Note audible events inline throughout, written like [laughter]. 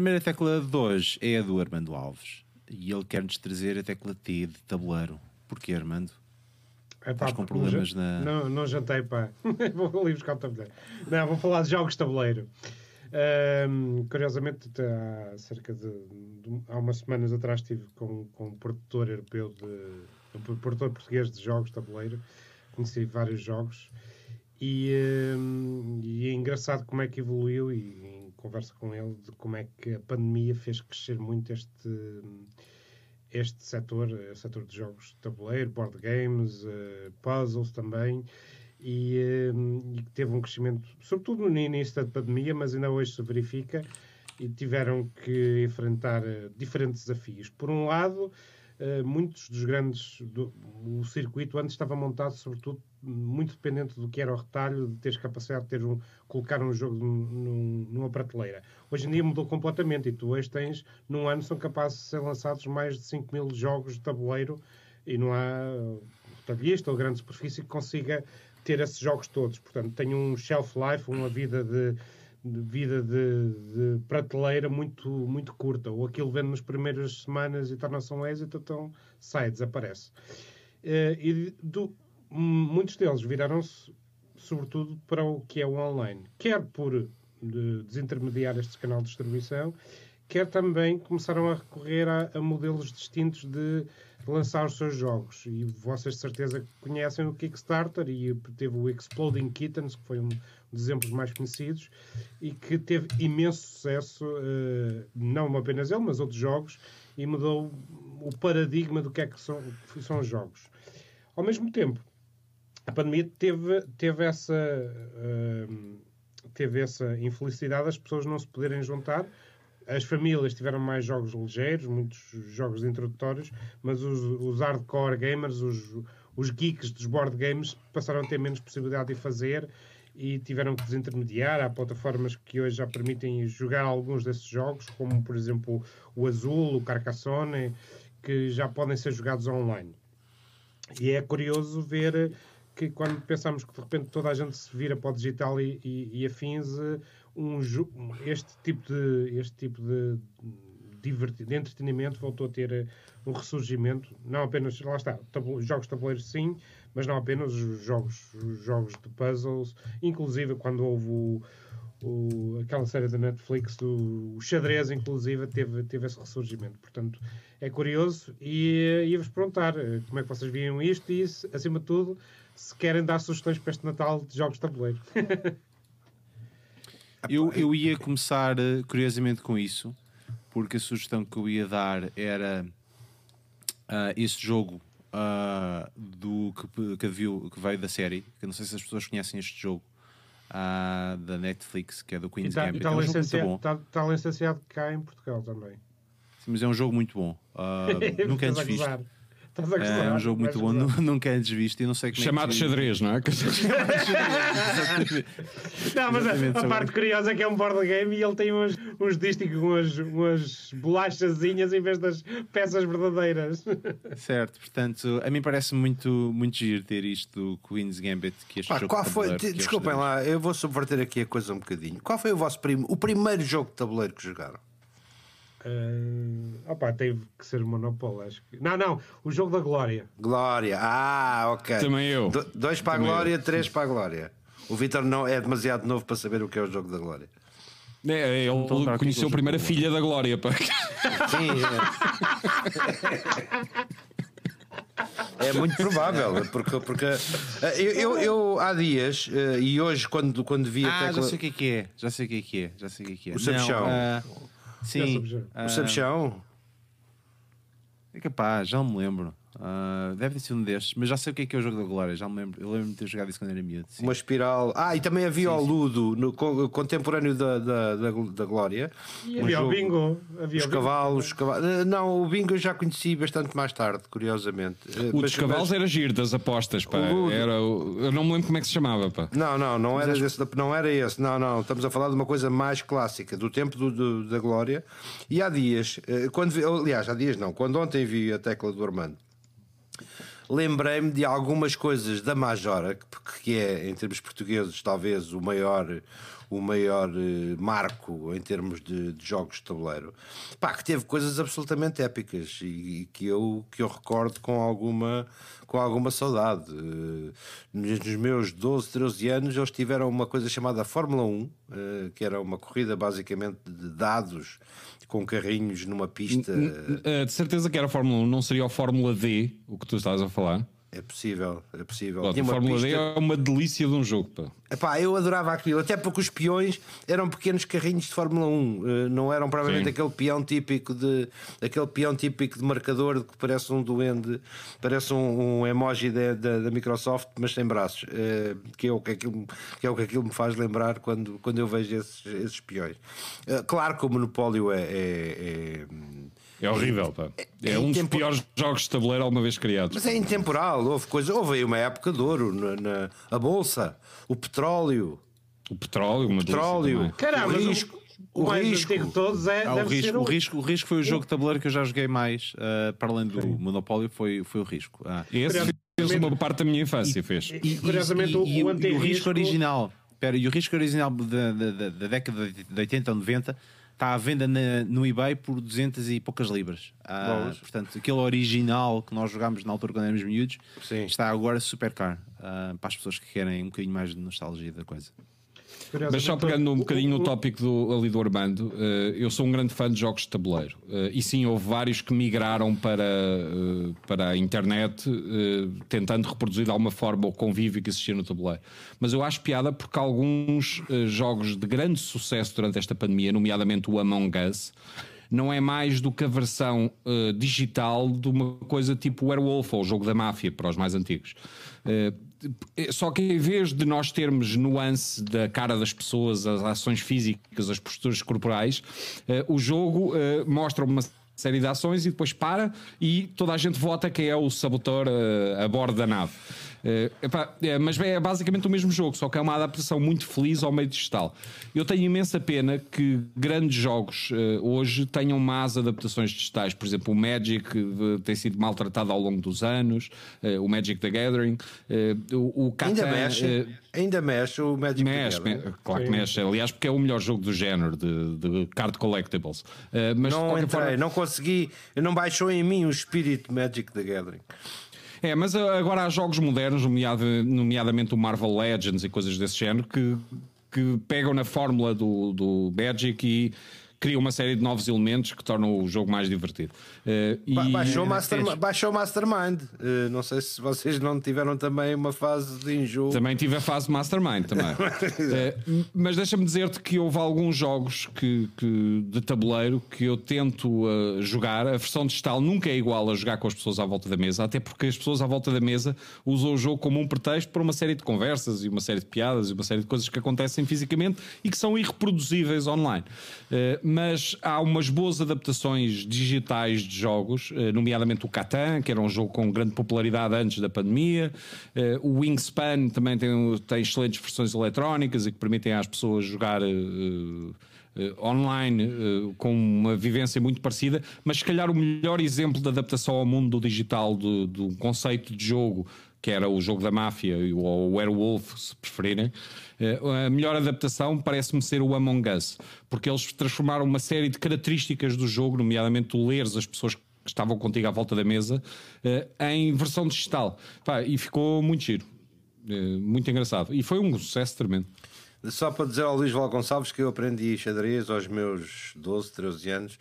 primeira tecla de hoje é a do Armando Alves. E ele quer-nos trazer a tecla T de tabuleiro. Porquê, Armando? É, Estás com problemas não, na- Não, não jantei, pá. [laughs] vou ali buscar o tabuleiro. Não, vou falar de jogos de tabuleiro. Ahm, curiosamente, há cerca de, de- há umas semanas atrás estive com, com um produtor europeu de um produtor português de jogos de tabuleiro. Conheci vários jogos e, ahm, e é engraçado como é que evoluiu e conversa com ele de como é que a pandemia fez crescer muito este este setor, o setor de jogos de tabuleiro, board games, eh, puzzles também, e, eh, e que teve um crescimento, sobretudo no início da pandemia, mas ainda hoje se verifica, e tiveram que enfrentar eh, diferentes desafios. Por um lado, muitos dos grandes. Do, o circuito antes estava montado, sobretudo, muito dependente do que era o retalho, de teres capacidade de ter um, colocar um jogo num- num- numa prateleira. Hoje em dia mudou completamente e tu hoje tens, num ano, são capazes de ser lançados mais de 5 mil jogos de tabuleiro e não há retalhista ou grande superfície que consiga ter esses jogos todos. Portanto, tem um shelf life, uma vida de, de vida de, de prateleira muito, muito curta. Ou aquilo vende nas primeiras semanas e torna-se um êxito, então sai, desaparece. Eh, e do- muitos deles viraram-se sobretudo para o que é o online, quer por de, desintermediar este canal de distribuição, quer também começaram a recorrer a, a modelos distintos de lançar os seus jogos. E vocês de certeza conhecem o Kickstarter e teve o Exploding Kittens, que foi um dos exemplos mais conhecidos, e que teve imenso sucesso, eh, não apenas ele, mas outros jogos, e mudou o paradigma do que é que são, que são os jogos. Ao mesmo tempo, a pandemia teve, teve essa hum, teve essa infelicidade as pessoas não se poderem juntar as famílias tiveram mais jogos ligeiros muitos jogos introdutórios mas os, os hardcore gamers os, os geeks dos board games passaram a ter menos possibilidade de fazer e tiveram que desintermediar. Há plataformas que hoje já permitem jogar alguns desses jogos, como por exemplo o Azul, o Carcassonne, que já podem ser jogados online. E é curioso ver que quando pensamos que de repente toda a gente se vira para o digital e, e, e afins, eh, um, este tipo de este tipo de, de entretenimento voltou a ter eh, um ressurgimento, não apenas, lá está, jogos de tabuleiro sim, mas não apenas os jogos, os jogos de puzzles, inclusive quando houve o, o- aquela série da Netflix, o, o xadrez, inclusive, teve, teve esse ressurgimento. Portanto, é curioso e eh, ia-vos perguntar eh, como é que vocês viam isto e, acima de tudo, se querem dar sugestões para este Natal de jogos de tabuleiro. [laughs] Eu, eu ia começar eh, curiosamente com isso, porque a sugestão que eu ia dar era ah, esse jogo ah, do que, que, viu, que veio da série, que não sei se as pessoas conhecem este jogo ah, da Netflix, que é do Queen's está, Gambit. está É um licenciado, está, está licenciado cá em Portugal também. Sim, mas é um jogo muito bom. [laughs] Nunca antes visto. É um jogo muito bom, nunca antes visto. E não sei como é Chamado que- xadrez, não é? [laughs] Não, mas a, a parte curiosa é que é um board game e ele tem uns, uns dísticos, umas, umas bolachazinhas em vez das peças verdadeiras. [laughs] Certo, portanto, a mim parece muito, muito giro ter isto do Queen's Gambit. Que este Pá, jogo qual foi? de- é Desculpem lá, eu vou subverter aqui a coisa um bocadinho. Qual foi o vosso prim... o primeiro jogo de tabuleiro que jogaram? Uh, opa, teve que ser Monopólio, acho que. Não, não, o jogo da Glória. Glória. Ah, ok. Também eu. Do- dois para a Também Glória, eu. três para a Glória. O Vitor não é demasiado novo para saber o que é o jogo da Glória. É, ele Então, aqui conheceu primeiro a jogo. filha da Glória. Pá. Sim, é. [laughs] É muito provável, porque, porque eh, eu, eu, eu há dias eh, e hoje, quando, quando vi a Ah, tecla. já sei o que é que é. Já sei o que é que é. Já sei o que é que é. O sabichão. Não, ah, sim. ah, O Sabichão? é capaz, já me lembro. Ah, deve ter sido um destes, mas já sei o que é que é o jogo da Glória. Já me lembro. Eu lembro-me de ter jogado isso quando era miúdo. sim. Uma espiral. Ah, e também havia o Ludo, no, co- contemporâneo da, da, da, da Glória. E Um havia o jogo- bingo. Havia Os o bingo. cavalos, os cavalos. Eh, Não, o bingo eu já conheci bastante mais tarde, curiosamente. Eh, O mas- dos cavalos mas- era giro, das apostas. Pá. O. Era, o- eu não me lembro como é que se chamava. Pá. Não, não, não era, esse, não era esse. Não, não. Estamos a falar de uma coisa mais clássica, do tempo do, do- da Glória. E há dias, eh, quando aliás, há dias não, quando ontem vi a tecla do Armando, lembrei-me de algumas coisas da Majora, que, é, em termos portugueses, talvez o maior, o maior eh, marco em termos de, de jogos de tabuleiro. Pá, que teve coisas absolutamente épicas e, e que, eu, que eu recordo com alguma, com alguma saudade. Eh, Nos meus 12, 13 anos, eles tiveram uma coisa chamada Fórmula 1, eh, que era uma corrida basicamente de dados com carrinhos numa pista. De certeza que era Fórmula 1, não seria a Fórmula D o que tu estás a falar. É possível, é possível. Tinha a uma Fórmula D pista- é uma delícia de um jogo. Pá. Epá, eu adorava aquilo, até porque os peões eram pequenos carrinhos de Fórmula 1, eh, não eram provavelmente Sim. aquele peão típico de aquele peão típico de marcador que parece um duende, parece um, um emoji da, da, da Microsoft, mas sem braços, eh, que, é o que, aquilo, que é o que aquilo me faz lembrar quando, quando eu vejo esses, esses peões. Eh, claro que o Monopólio é- é- é É horrível. Pá. É, é um dos piores jogos de tabuleiro alguma vez criados. Mas é intemporal, houve coisa, houve aí uma época de ouro na, na- a bolsa, o petróleo, O petróleo, uma petróleo. Caramba, o mas risco, o, o mais risco. antigo de todos é, Ah, o, risco, ser o, risco, o risco foi o jogo de tabuleiro que eu já joguei mais, ah, para além do Monopólio, foi, foi o risco. Ah. Esse fez uma parte da minha infância, fez. E, curiosamente, o, e, e o o antirrisco... risco original, espera, e o risco original da- da década de 80 ou 90 está à venda na- no eBay por 200 e poucas libras. Ah, portanto, aquele original que nós jogámos na altura quando éramos miúdos Sim. está agora super caro ah, para as pessoas que querem um bocadinho mais de nostalgia da coisa. Mas só pegando um bocadinho no tópico do, ali do Armando, eh, eu sou um grande fã de jogos de tabuleiro. Eh, e sim, houve vários que migraram para, eh, para a internet, tentando reproduzir de alguma forma o convívio que existia no tabuleiro. Mas eu acho piada porque alguns jogos de grande sucesso durante esta pandemia, nomeadamente o Among Us, não é mais do que a versão eh, digital de uma coisa tipo Werewolf ou o jogo da máfia para os mais antigos. Eh, só que em vez de nós termos nuance da cara das pessoas, as ações físicas, as posturas corporais, eh, o jogo mostra uma série de ações e depois para e toda a gente vota quem é o saboteur eh, a bordo da nave. Eh, epá, é, mas é basicamente o mesmo jogo, só que é uma adaptação muito feliz ao meio digital. Eu tenho imensa pena que grandes jogos eh, hoje tenham más adaptações digitais. Por exemplo, o Magic eh, tem sido maltratado ao longo dos anos, o Magic the Gathering, o, o Ainda Catan, mexe, eh, ainda mexe o Magic the Mexe, Gathering. me- claro que mexe. Aliás, porque é o melhor jogo do género de, de card collectibles. Mas Não entrei, forma- não consegui, não baixou em mim o espírito Magic the Gathering. É, mas uh, agora há jogos modernos, nomeadamente o Marvel Legends e coisas desse género, que, que pegam na fórmula do, do Magic e criam uma série de novos elementos que tornam o jogo mais divertido. Uh, Ba- Baixou, o Mastermind, baixou o Mastermind. Eh, não sei se vocês não tiveram também uma fase de enjoo. Também tive a fase Mastermind também. [laughs] Eh, mas deixa-me dizer-te que houve alguns jogos que, que- de tabuleiro que eu tento eh, jogar. A versão digital nunca é igual a jogar com as pessoas à volta da mesa, até porque as pessoas à volta da mesa usam o jogo como um pretexto para uma série de conversas e uma série de piadas e uma série de coisas que acontecem fisicamente e que são irreproduzíveis online. Eh, mas há umas boas adaptações digitais de jogos, eh, nomeadamente o Catan, que era um jogo com grande popularidade antes da pandemia. Eh, o Wingspan também tem, tem excelentes versões eletrónicas e que permitem às pessoas jogar. eh, online com uma vivência muito parecida, mas se calhar o melhor exemplo de adaptação ao mundo do digital do, do conceito de jogo que era o jogo da máfia ou o Werewolf, se preferirem, eh, a melhor adaptação parece-me ser o Among Us, porque eles transformaram uma série de características do jogo, nomeadamente tu leres as pessoas que estavam contigo à volta da mesa, eh, em versão digital. E ficou muito giro, eh, muito engraçado. E foi um sucesso tremendo. Só para dizer ao Luís Val Gonçalves que eu aprendi xadrez aos meus 12, 13 anos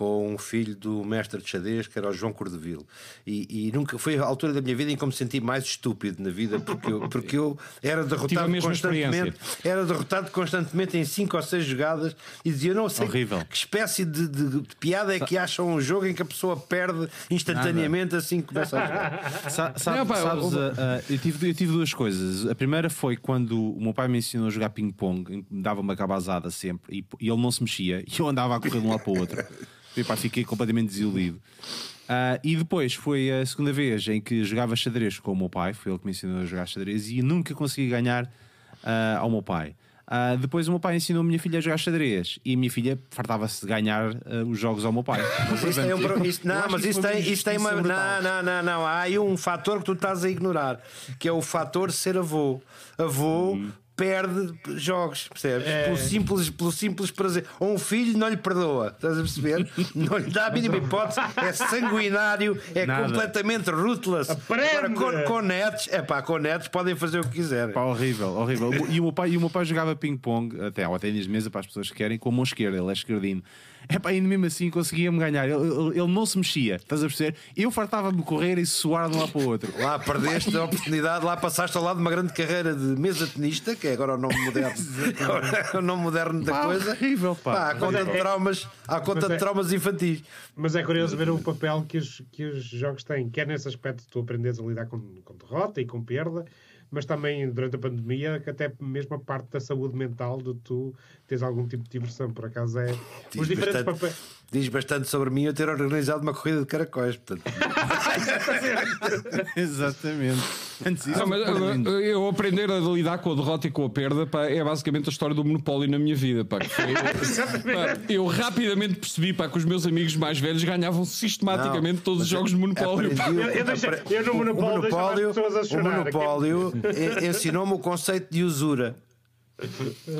com um filho do mestre de xadrez que era o João Cordeville e, e nunca foi a altura da minha vida em que eu me senti mais estúpido na vida porque eu, porque eu era Tive a derrotado mesma constantemente era derrotado constantemente em 5 ou 6 jogadas e dizia não sei Horrível. que espécie de, de- de piada é que acham um jogo em que a pessoa perde instantaneamente assim que começa a jogar [laughs] Sa- sabe- Não, pá, sabes, houve- ah, ah, eu, tive, eu tive duas coisas. A primeira foi quando o meu pai me ensinou a jogar ping-pong, me dava uma cabazada sempre e, e ele não se mexia e eu andava a correr de um lado para o outro. [laughs] E, pá, fiquei completamente desiludido. Ah, e depois foi a segunda vez em que jogava xadrez com o meu pai, foi ele que me ensinou a jogar xadrez e nunca consegui ganhar ah, ao meu pai. Ah, depois o meu pai ensinou a minha filha a jogar xadrez e a minha filha fartava-se de ganhar ah, os jogos ao meu pai. [laughs] Mas isso tem um pro- isso- não, mas isso tem, isso tem uma. uma Não, não, não, não. Há aí um fator que tu estás a ignorar, que é o fator ser avô. Avô. Perde jogos, percebes? É. Pelo, simples, pelo simples prazer. Ou um filho não lhe perdoa, estás a perceber? [laughs] Não lhe dá a mínima hipótese, é sanguinário, é Nada. completamente ruthless. Aprende! Agora, com, com netos, é pá, com netos podem fazer o que quiserem. Pá, horrível, horrível. E o meu pai, e o meu pai jogava ping-pong, até ao ténis de mesa, para as pessoas que querem, com a mão esquerda, ele é esquerdino. É pá, e mesmo assim conseguia-me ganhar. Ele, ele- ele não se mexia, estás a perceber? Eu fartava-me de correr e suar de um lado para o outro. Lá perdeste a oportunidade, lá passaste ao lado de uma grande carreira de mesa tenista, que é agora o nome moderno, [laughs] é o nome moderno da Pá, coisa. horrível, pá. Pá, há conta de traumas, há conta Mas é- de traumas infantis. Mas é curioso ver o papel que os, que os jogos têm, quer nesse aspecto de tu aprendes a lidar com, com derrota e com perda, mas também durante a pandemia, que até mesmo a parte da saúde mental de tu tens algum tipo de diversão. Por acaso é. Diz os diferentes bastante, papéis. diz bastante sobre mim eu ter organizado uma corrida de caracóis. Portanto, [laughs] Exatamente. Antes disso, eu aprender a lidar com a derrota e com a perda pá, é basicamente a história do monopólio na minha vida. Pá, que foi- [laughs] pá, eu rapidamente percebi pá, que os meus amigos mais velhos ganhavam sistematicamente Não, todos os jogos de monopólio. aprendi o- Eu- eu deixei- eu no o- Monopólio o deixava as monopólio, pessoas a o chorar. monopólio e- ensinou-me o conceito de usura.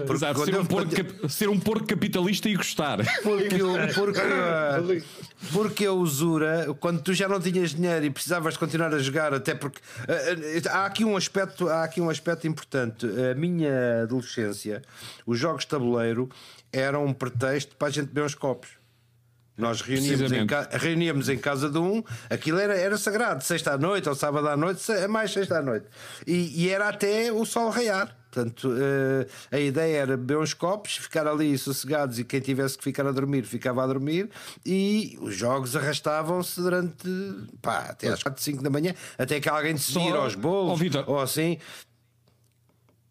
Porque Exato, ser, um eu- porco, cap- ser um porco capitalista e gostar. Porque, o- porque, ah, porque a usura, quando tu já não tinhas dinheiro e precisavas de continuar a jogar, até porque ah, ah, há aqui um aspecto, há aqui um aspecto importante. A minha adolescência, os jogos de tabuleiro eram um pretexto para a gente beber uns copos. Nós reuníamos em, ca- reuníamos em casa de um, aquilo era, era sagrado, sexta à noite ou sábado à noite, é mais sexta à noite. E, e era até o sol raiar. Portanto, eh, a ideia era beber uns copos, ficar ali sossegados e quem tivesse que ficar a dormir ficava a dormir. E os jogos arrastavam-se durante pá, até às 4, 5 da manhã, até que alguém decidir Só- aos bolos ou assim.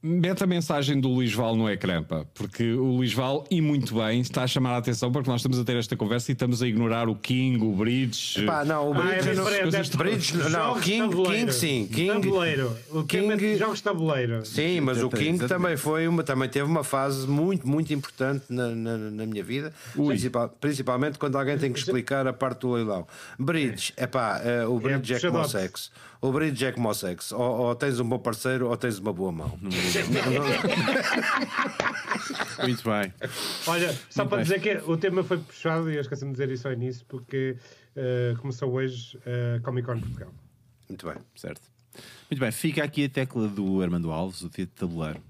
Mete a mensagem do Luís Val no ecrã, pá, porque o Luís Val, e muito bem, está a chamar a atenção porque nós estamos a ter esta conversa e estamos a ignorar o King, o Bridge. Pá, não, o Ah, é Bridge não- diferente. coisas é- Bridge, não, de King- tabuleiro. King sim, King- Tabuleiro. O tema é King- jogos tabuleiro. Sim, mas o King também foi uma, também teve uma fase muito, muito importante na, na, na minha vida, Principal- principalmente quando alguém tem que explicar a parte do leilão. Bridge, epá, eh, o Bridge é, como o sexo. O Bridge é como o sexo. Ou, ou tens um bom parceiro ou tens uma boa mão. [laughs] Muito bem. Olha, só Muito para bem. dizer que o tema foi puxado e eu esqueci-me de dizer isso ao início porque eh, começou hoje a Comic Con Portugal. Muito bem. Certo. Muito bem, fica aqui a tecla do Armando Alves, o dia de tabuleiro.